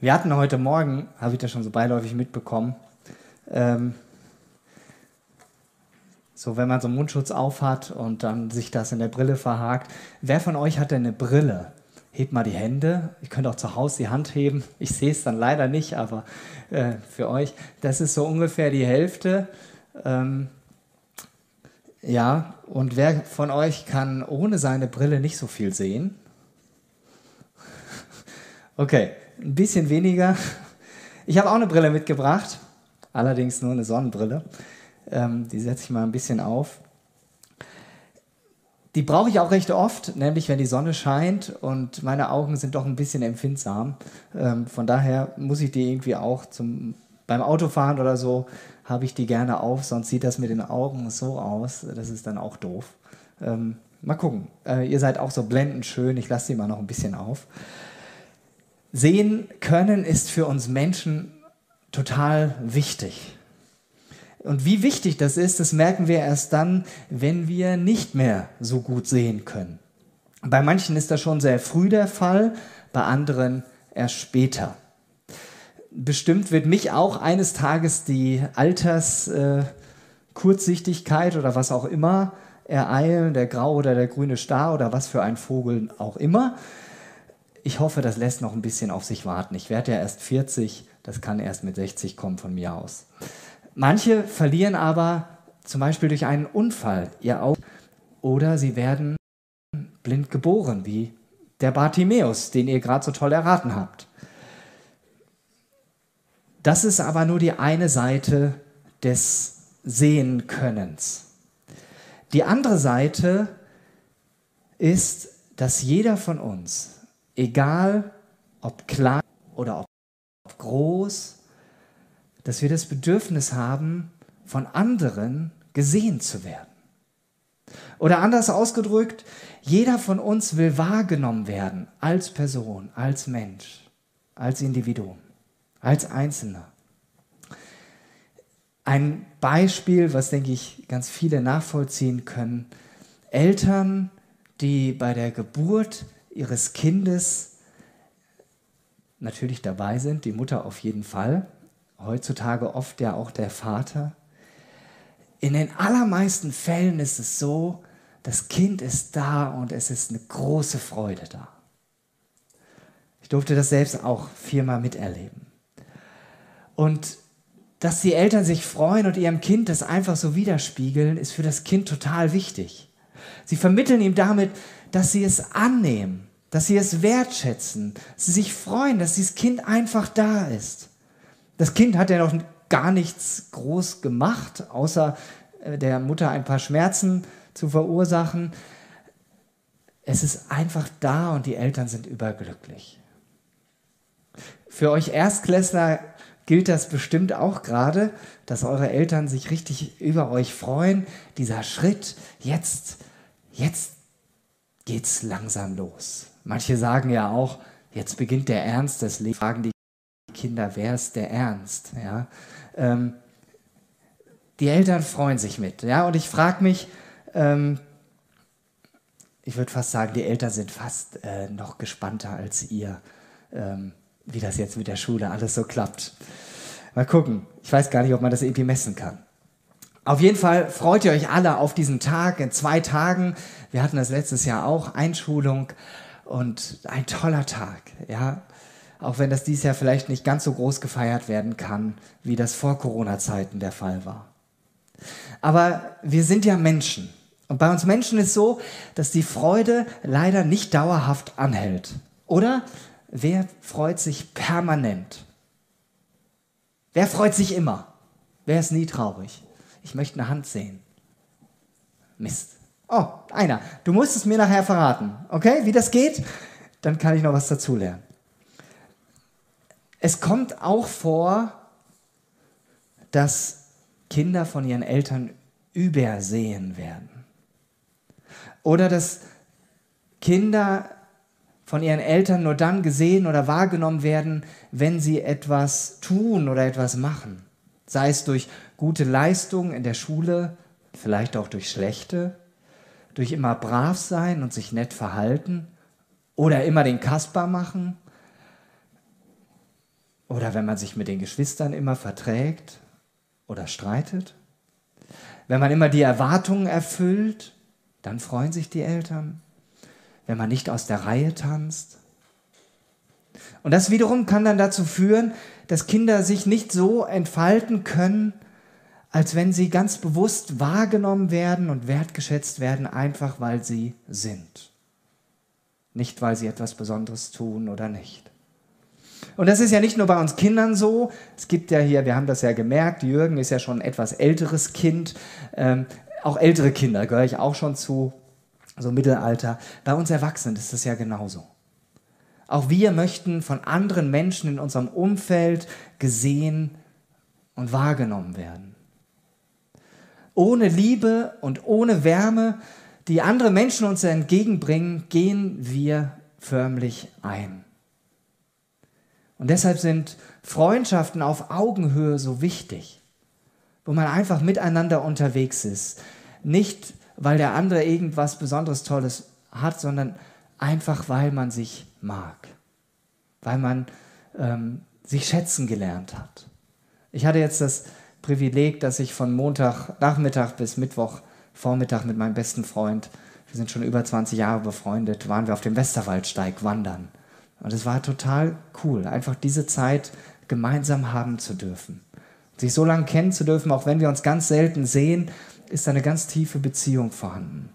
Wir hatten heute Morgen, habe ich das schon so beiläufig mitbekommen, ähm, so wenn man so einen Mundschutz aufhat und dann sich das in der Brille verhakt. Wer von euch hat denn eine Brille? Hebt mal die Hände. Ihr könnt auch zu Hause die Hand heben. Ich sehe es dann leider nicht, aber äh, für euch, das ist so ungefähr die Hälfte. Ähm, ja, und wer von euch kann ohne seine Brille nicht so viel sehen? Okay, ein bisschen weniger. Ich habe auch eine Brille mitgebracht, allerdings nur eine Sonnenbrille. Ähm, die setze ich mal ein bisschen auf. Die brauche ich auch recht oft, nämlich wenn die Sonne scheint und meine Augen sind doch ein bisschen empfindsam. Ähm, von daher muss ich die irgendwie auch zum, beim Autofahren oder so habe ich die gerne auf, sonst sieht das mit den Augen so aus. Das ist dann auch doof. Ähm, mal gucken. Äh, ihr seid auch so blendend schön. Ich lasse die mal noch ein bisschen auf. Sehen können ist für uns Menschen total wichtig. Und wie wichtig das ist, das merken wir erst dann, wenn wir nicht mehr so gut sehen können. Bei manchen ist das schon sehr früh der Fall, bei anderen erst später bestimmt wird mich auch eines Tages die Alterskurzsichtigkeit äh, oder was auch immer ereilen, der graue oder der grüne Star oder was für ein Vogel auch immer. Ich hoffe, das lässt noch ein bisschen auf sich warten. Ich werde ja erst 40, das kann erst mit 60 kommen von mir aus. Manche verlieren aber zum Beispiel durch einen Unfall ihr Auge oder sie werden blind geboren, wie der Bartimäus, den ihr gerade so toll erraten habt. Das ist aber nur die eine Seite des Sehenkönnens. Die andere Seite ist, dass jeder von uns, egal ob klein oder ob groß, dass wir das Bedürfnis haben, von anderen gesehen zu werden. Oder anders ausgedrückt, jeder von uns will wahrgenommen werden als Person, als Mensch, als Individuum als Einzelner. Ein Beispiel, was, denke ich, ganz viele nachvollziehen können. Eltern, die bei der Geburt ihres Kindes natürlich dabei sind, die Mutter auf jeden Fall, heutzutage oft ja auch der Vater. In den allermeisten Fällen ist es so, das Kind ist da und es ist eine große Freude da. Ich durfte das selbst auch viermal miterleben. Und dass die Eltern sich freuen und ihrem Kind das einfach so widerspiegeln, ist für das Kind total wichtig. Sie vermitteln ihm damit, dass sie es annehmen, dass sie es wertschätzen, dass sie sich freuen, dass dieses Kind einfach da ist. Das Kind hat ja noch gar nichts groß gemacht, außer äh, der Mutter ein paar Schmerzen zu verursachen. Es ist einfach da und die Eltern sind überglücklich. Für euch Erstklässler gilt das bestimmt auch gerade, dass eure Eltern sich richtig über euch freuen. Dieser Schritt, jetzt, jetzt geht's langsam los. Manche sagen ja auch, jetzt beginnt der Ernst des Lebens. Fragen die Kinder, wer ist der Ernst? Ja, ähm, die Eltern freuen sich mit. Ja, und ich frage mich, ähm, ich würde fast sagen, die Eltern sind fast äh, noch gespannter als ihr. Ähm, wie das jetzt mit der Schule alles so klappt. Mal gucken. Ich weiß gar nicht, ob man das irgendwie messen kann. Auf jeden Fall freut ihr euch alle auf diesen Tag in zwei Tagen. Wir hatten das letztes Jahr auch, Einschulung und ein toller Tag, ja. Auch wenn das dieses Jahr vielleicht nicht ganz so groß gefeiert werden kann, wie das vor Corona-Zeiten der Fall war. Aber wir sind ja Menschen. Und bei uns Menschen ist so, dass die Freude leider nicht dauerhaft anhält. Oder Wer freut sich permanent? Wer freut sich immer? Wer ist nie traurig? Ich möchte eine Hand sehen. Mist. Oh, einer. Du musst es mir nachher verraten. Okay, wie das geht? Dann kann ich noch was dazulernen. Es kommt auch vor, dass Kinder von ihren Eltern übersehen werden. Oder dass Kinder von ihren Eltern nur dann gesehen oder wahrgenommen werden, wenn sie etwas tun oder etwas machen. Sei es durch gute Leistungen in der Schule, vielleicht auch durch schlechte, durch immer brav sein und sich nett verhalten oder immer den Kasper machen. Oder wenn man sich mit den Geschwistern immer verträgt oder streitet. Wenn man immer die Erwartungen erfüllt, dann freuen sich die Eltern. Wenn man nicht aus der Reihe tanzt. Und das wiederum kann dann dazu führen, dass Kinder sich nicht so entfalten können, als wenn sie ganz bewusst wahrgenommen werden und wertgeschätzt werden, einfach weil sie sind. Nicht, weil sie etwas Besonderes tun oder nicht. Und das ist ja nicht nur bei uns Kindern so. Es gibt ja hier, wir haben das ja gemerkt, Jürgen ist ja schon ein etwas älteres Kind. Ähm, auch ältere Kinder gehöre ich auch schon zu, so Mittelalter. Bei uns Erwachsenen ist das ja genauso. Auch wir möchten von anderen Menschen in unserem Umfeld gesehen und wahrgenommen werden. Ohne Liebe und ohne Wärme, die andere Menschen uns entgegenbringen, gehen wir förmlich ein. Und deshalb sind Freundschaften auf Augenhöhe so wichtig, wo man einfach miteinander unterwegs ist. Nicht, weil der andere irgendwas Besonderes Tolles hat, sondern einfach, weil man sich mag, weil man ähm, sich schätzen gelernt hat. Ich hatte jetzt das Privileg, dass ich von Montagnachmittag bis Mittwochvormittag mit meinem besten Freund, wir sind schon über 20 Jahre befreundet, waren wir auf dem Westerwaldsteig wandern. Und es war total cool, einfach diese Zeit gemeinsam haben zu dürfen. Sich so lange kennen zu dürfen, auch wenn wir uns ganz selten sehen, ist eine ganz tiefe Beziehung vorhanden.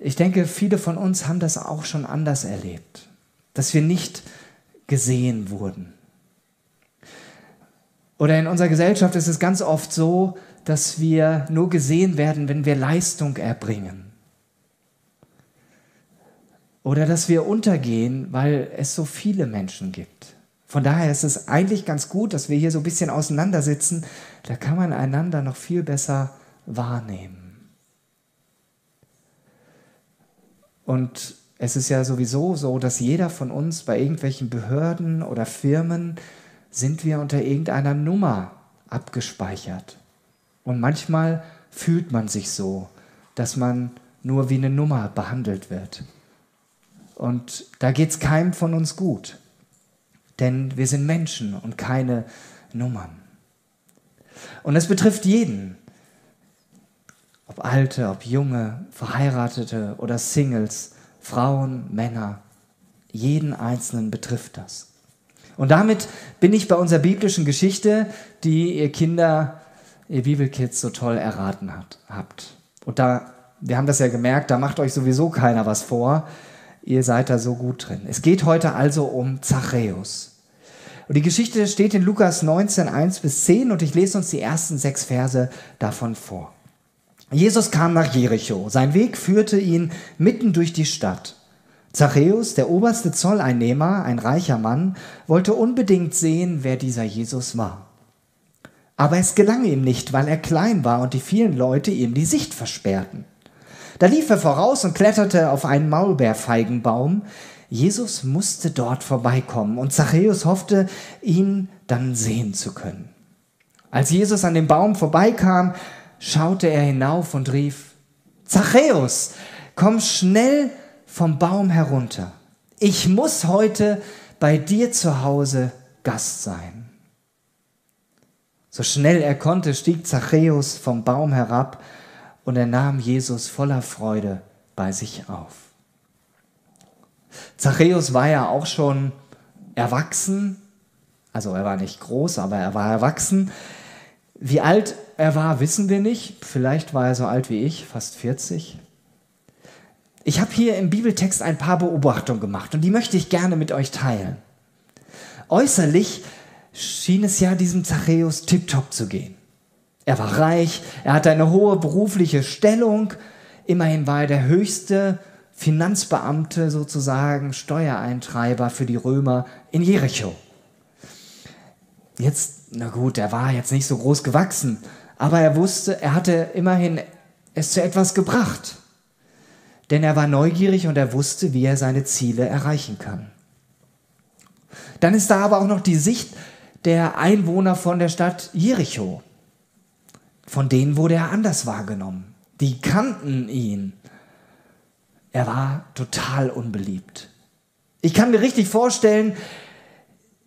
Ich denke, viele von uns haben das auch schon anders erlebt, dass wir nicht gesehen wurden. Oder in unserer Gesellschaft ist es ganz oft so, dass wir nur gesehen werden, wenn wir Leistung erbringen. Oder dass wir untergehen, weil es so viele Menschen gibt. Von daher ist es eigentlich ganz gut, dass wir hier so ein bisschen auseinandersitzen. Da kann man einander noch viel besser wahrnehmen. Und es ist ja sowieso so, dass jeder von uns bei irgendwelchen Behörden oder Firmen sind wir unter irgendeiner Nummer abgespeichert. Und manchmal fühlt man sich so, dass man nur wie eine Nummer behandelt wird. Und da geht es keinem von uns gut. Denn wir sind Menschen und keine Nummern. Und es betrifft jeden ob Alte, ob Junge, Verheiratete oder Singles, Frauen, Männer, jeden Einzelnen betrifft das. Und damit bin ich bei unserer biblischen Geschichte, die ihr Kinder, ihr Bibelkids so toll erraten hat, habt. Und da, wir haben das ja gemerkt, da macht euch sowieso keiner was vor. Ihr seid da so gut drin. Es geht heute also um Zachäus. Und die Geschichte steht in Lukas 19, 1 bis 10 und ich lese uns die ersten sechs Verse davon vor. Jesus kam nach Jericho. Sein Weg führte ihn mitten durch die Stadt. Zachäus, der oberste Zolleinnehmer, ein reicher Mann, wollte unbedingt sehen, wer dieser Jesus war. Aber es gelang ihm nicht, weil er klein war und die vielen Leute ihm die Sicht versperrten. Da lief er voraus und kletterte auf einen Maulbeerfeigenbaum. Jesus musste dort vorbeikommen und Zachäus hoffte, ihn dann sehen zu können. Als Jesus an dem Baum vorbeikam, schaute er hinauf und rief, Zachäus, komm schnell vom Baum herunter. Ich muss heute bei dir zu Hause Gast sein. So schnell er konnte, stieg Zachäus vom Baum herab und er nahm Jesus voller Freude bei sich auf. Zachäus war ja auch schon erwachsen, also er war nicht groß, aber er war erwachsen. Wie alt er war, wissen wir nicht. Vielleicht war er so alt wie ich, fast 40. Ich habe hier im Bibeltext ein paar Beobachtungen gemacht und die möchte ich gerne mit euch teilen. Äußerlich schien es ja diesem Zachäus tiptop zu gehen. Er war reich, er hatte eine hohe berufliche Stellung, immerhin war er der höchste Finanzbeamte sozusagen, Steuereintreiber für die Römer in Jericho. Jetzt, na gut, er war jetzt nicht so groß gewachsen, aber er wusste, er hatte immerhin es zu etwas gebracht. Denn er war neugierig und er wusste, wie er seine Ziele erreichen kann. Dann ist da aber auch noch die Sicht der Einwohner von der Stadt Jericho. Von denen wurde er anders wahrgenommen. Die kannten ihn. Er war total unbeliebt. Ich kann mir richtig vorstellen,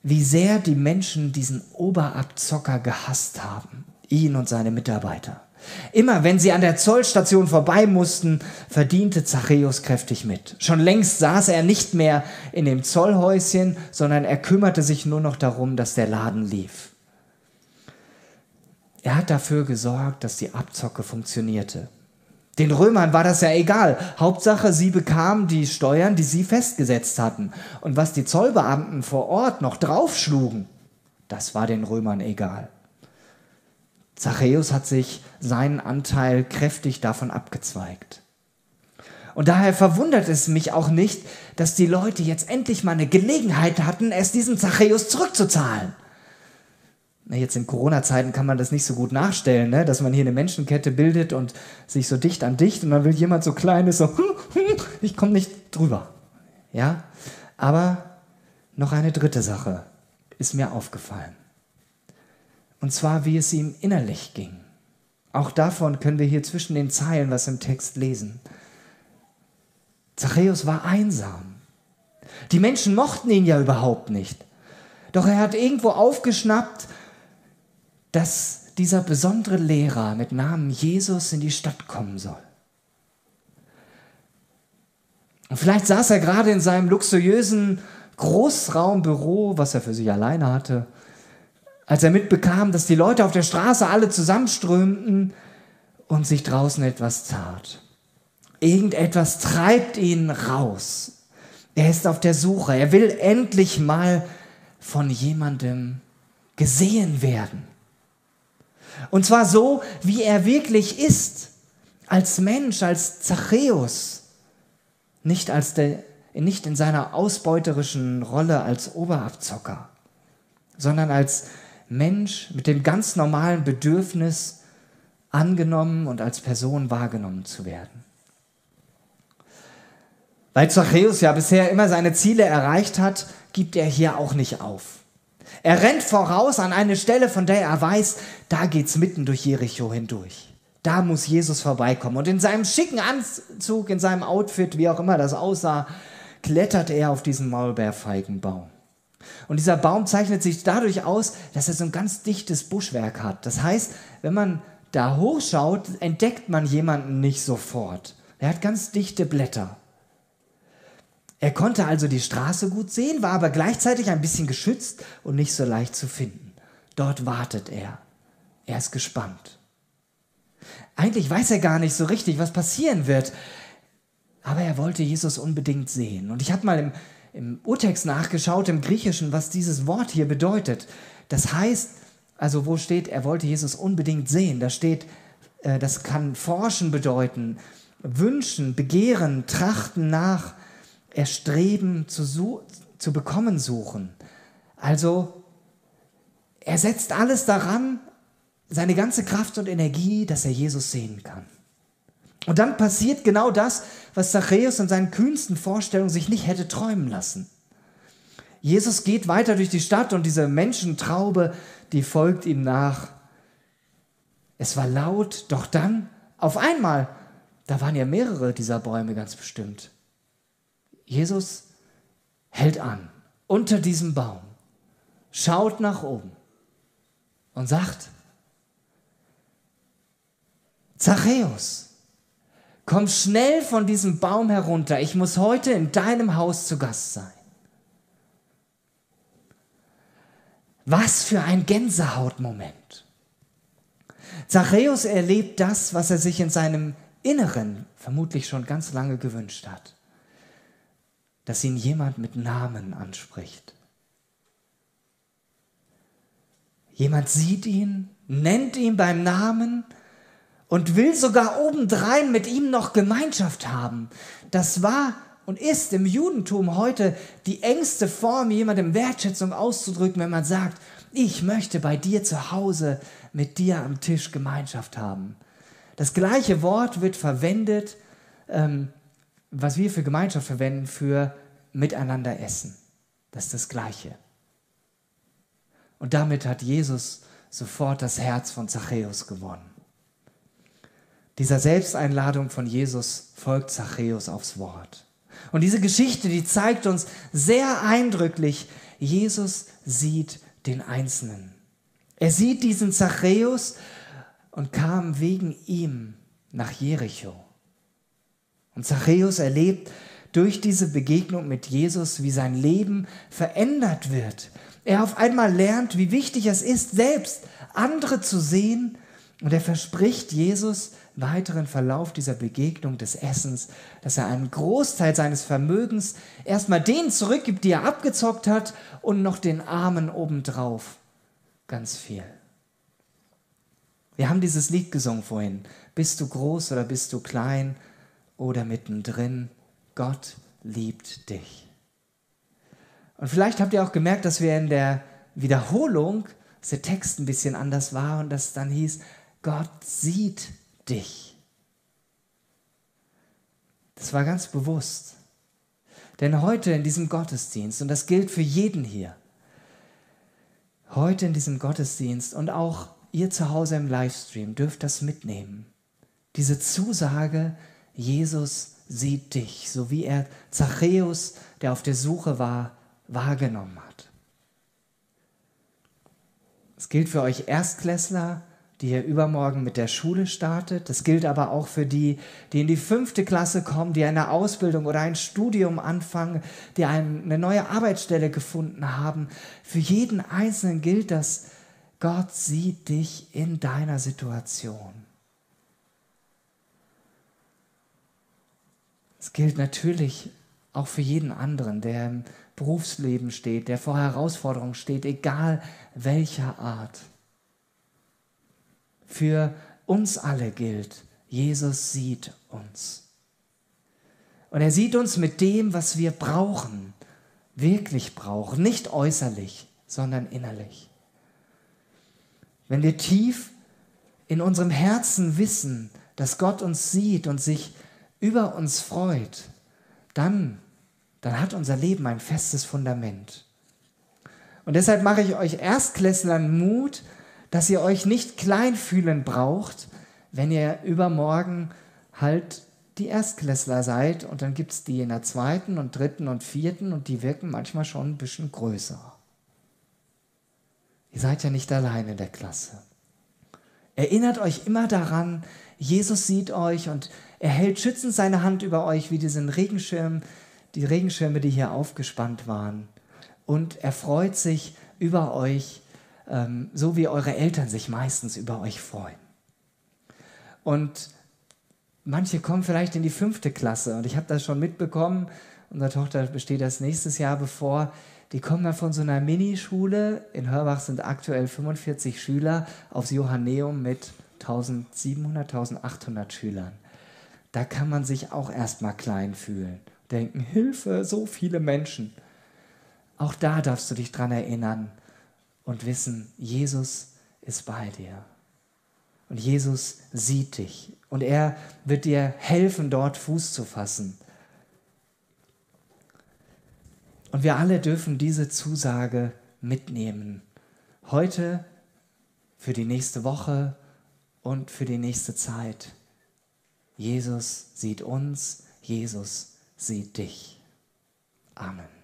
wie sehr die Menschen diesen Oberabzocker gehasst haben, ihn und seine Mitarbeiter. Immer wenn sie an der Zollstation vorbei mussten, verdiente Zachäus kräftig mit. Schon längst saß er nicht mehr in dem Zollhäuschen, sondern er kümmerte sich nur noch darum, dass der Laden lief. Er hat dafür gesorgt, dass die Abzocke funktionierte. Den Römern war das ja egal. Hauptsache, sie bekamen die Steuern, die sie festgesetzt hatten. Und was die Zollbeamten vor Ort noch draufschlugen, das war den Römern egal. Zachäus hat sich seinen Anteil kräftig davon abgezweigt. Und daher verwundert es mich auch nicht, dass die Leute jetzt endlich mal eine Gelegenheit hatten, es diesem Zachäus zurückzuzahlen. Jetzt in Corona-Zeiten kann man das nicht so gut nachstellen, ne? dass man hier eine Menschenkette bildet und sich so dicht an dicht und dann will jemand so kleines so, ich komme nicht drüber. Ja, aber noch eine dritte Sache ist mir aufgefallen. Und zwar, wie es ihm innerlich ging. Auch davon können wir hier zwischen den Zeilen was im Text lesen. Zachäus war einsam. Die Menschen mochten ihn ja überhaupt nicht. Doch er hat irgendwo aufgeschnappt, dass dieser besondere Lehrer mit Namen Jesus in die Stadt kommen soll. Und vielleicht saß er gerade in seinem luxuriösen Großraumbüro, was er für sich alleine hatte, als er mitbekam, dass die Leute auf der Straße alle zusammenströmten und sich draußen etwas tat. Irgendetwas treibt ihn raus. Er ist auf der Suche. Er will endlich mal von jemandem gesehen werden. Und zwar so, wie er wirklich ist, als Mensch, als Zachäus, nicht, als der, nicht in seiner ausbeuterischen Rolle als Oberabzocker, sondern als Mensch mit dem ganz normalen Bedürfnis, angenommen und als Person wahrgenommen zu werden. Weil Zachäus ja bisher immer seine Ziele erreicht hat, gibt er hier auch nicht auf. Er rennt voraus an eine Stelle, von der er weiß, da geht's mitten durch Jericho hindurch. Da muss Jesus vorbeikommen. Und in seinem schicken Anzug, in seinem Outfit, wie auch immer das aussah, klettert er auf diesen Maulbeerfeigenbaum. Und dieser Baum zeichnet sich dadurch aus, dass er so ein ganz dichtes Buschwerk hat. Das heißt, wenn man da hochschaut, entdeckt man jemanden nicht sofort. Er hat ganz dichte Blätter. Er konnte also die Straße gut sehen, war aber gleichzeitig ein bisschen geschützt und nicht so leicht zu finden. Dort wartet er. Er ist gespannt. Eigentlich weiß er gar nicht so richtig, was passieren wird, aber er wollte Jesus unbedingt sehen. Und ich habe mal im, im Urtext nachgeschaut, im Griechischen, was dieses Wort hier bedeutet. Das heißt, also wo steht, er wollte Jesus unbedingt sehen? Da steht, äh, das kann forschen bedeuten, wünschen, begehren, trachten nach, erstreben, zu, zu bekommen suchen. Also er setzt alles daran, seine ganze Kraft und Energie, dass er Jesus sehen kann. Und dann passiert genau das, was Zachäus in seinen kühnsten Vorstellungen sich nicht hätte träumen lassen. Jesus geht weiter durch die Stadt und diese Menschentraube, die folgt ihm nach. Es war laut, doch dann, auf einmal, da waren ja mehrere dieser Bäume ganz bestimmt. Jesus hält an unter diesem Baum, schaut nach oben und sagt, Zachäus, komm schnell von diesem Baum herunter, ich muss heute in deinem Haus zu Gast sein. Was für ein Gänsehautmoment. Zachäus erlebt das, was er sich in seinem Inneren vermutlich schon ganz lange gewünscht hat dass ihn jemand mit Namen anspricht. Jemand sieht ihn, nennt ihn beim Namen und will sogar obendrein mit ihm noch Gemeinschaft haben. Das war und ist im Judentum heute die engste Form, jemandem Wertschätzung auszudrücken, wenn man sagt, ich möchte bei dir zu Hause mit dir am Tisch Gemeinschaft haben. Das gleiche Wort wird verwendet ähm, was wir für Gemeinschaft verwenden, für miteinander essen. Das ist das Gleiche. Und damit hat Jesus sofort das Herz von Zachäus gewonnen. Dieser Selbsteinladung von Jesus folgt Zachäus aufs Wort. Und diese Geschichte, die zeigt uns sehr eindrücklich, Jesus sieht den Einzelnen. Er sieht diesen Zachäus und kam wegen ihm nach Jericho. Und Zachäus erlebt durch diese Begegnung mit Jesus, wie sein Leben verändert wird. Er auf einmal lernt, wie wichtig es ist, selbst andere zu sehen. Und er verspricht Jesus weiteren Verlauf dieser Begegnung des Essens, dass er einen Großteil seines Vermögens erstmal denen zurückgibt, die er abgezockt hat, und noch den Armen obendrauf. Ganz viel. Wir haben dieses Lied gesungen vorhin. Bist du groß oder bist du klein oder mittendrin? Gott liebt dich. Und vielleicht habt ihr auch gemerkt, dass wir in der Wiederholung, dass der Text ein bisschen anders war und das dann hieß, Gott sieht dich. Das war ganz bewusst. Denn heute in diesem Gottesdienst, und das gilt für jeden hier, heute in diesem Gottesdienst und auch ihr zu Hause im Livestream dürft das mitnehmen. Diese Zusage, Jesus sieht dich, so wie er Zachäus, der auf der Suche war, wahrgenommen hat. Es gilt für euch Erstklässler, die ihr übermorgen mit der Schule startet. Das gilt aber auch für die, die in die fünfte Klasse kommen, die eine Ausbildung oder ein Studium anfangen, die eine neue Arbeitsstelle gefunden haben. Für jeden Einzelnen gilt das, Gott sieht dich in deiner Situation. Es gilt natürlich auch für jeden anderen, der im Berufsleben steht, der vor Herausforderungen steht, egal welcher Art. Für uns alle gilt, Jesus sieht uns. Und er sieht uns mit dem, was wir brauchen, wirklich brauchen, nicht äußerlich, sondern innerlich. Wenn wir tief in unserem Herzen wissen, dass Gott uns sieht und sich über uns freut, dann, dann hat unser Leben ein festes Fundament. Und deshalb mache ich euch Erstklässlern Mut, dass ihr euch nicht klein fühlen braucht, wenn ihr übermorgen halt die Erstklässler seid und dann gibt es die in der zweiten und dritten und vierten und die wirken manchmal schon ein bisschen größer. Ihr seid ja nicht allein in der Klasse. Erinnert euch immer daran, Jesus sieht euch und er hält schützend seine Hand über euch wie diesen Regenschirm, die Regenschirme, die hier aufgespannt waren. Und er freut sich über euch so wie eure Eltern sich meistens über euch freuen. Und manche kommen vielleicht in die fünfte Klasse und ich habe das schon mitbekommen. Unsere Tochter besteht das nächstes Jahr bevor. Die kommen dann von so einer Minischule. In Hörbach sind aktuell 45 Schüler aufs Johanneum mit 1700, 1800 Schülern. Da kann man sich auch erstmal klein fühlen. Denken, Hilfe, so viele Menschen. Auch da darfst du dich dran erinnern, und wissen, Jesus ist bei dir. Und Jesus sieht dich. Und er wird dir helfen, dort Fuß zu fassen. Und wir alle dürfen diese Zusage mitnehmen. Heute, für die nächste Woche und für die nächste Zeit. Jesus sieht uns, Jesus sieht dich. Amen.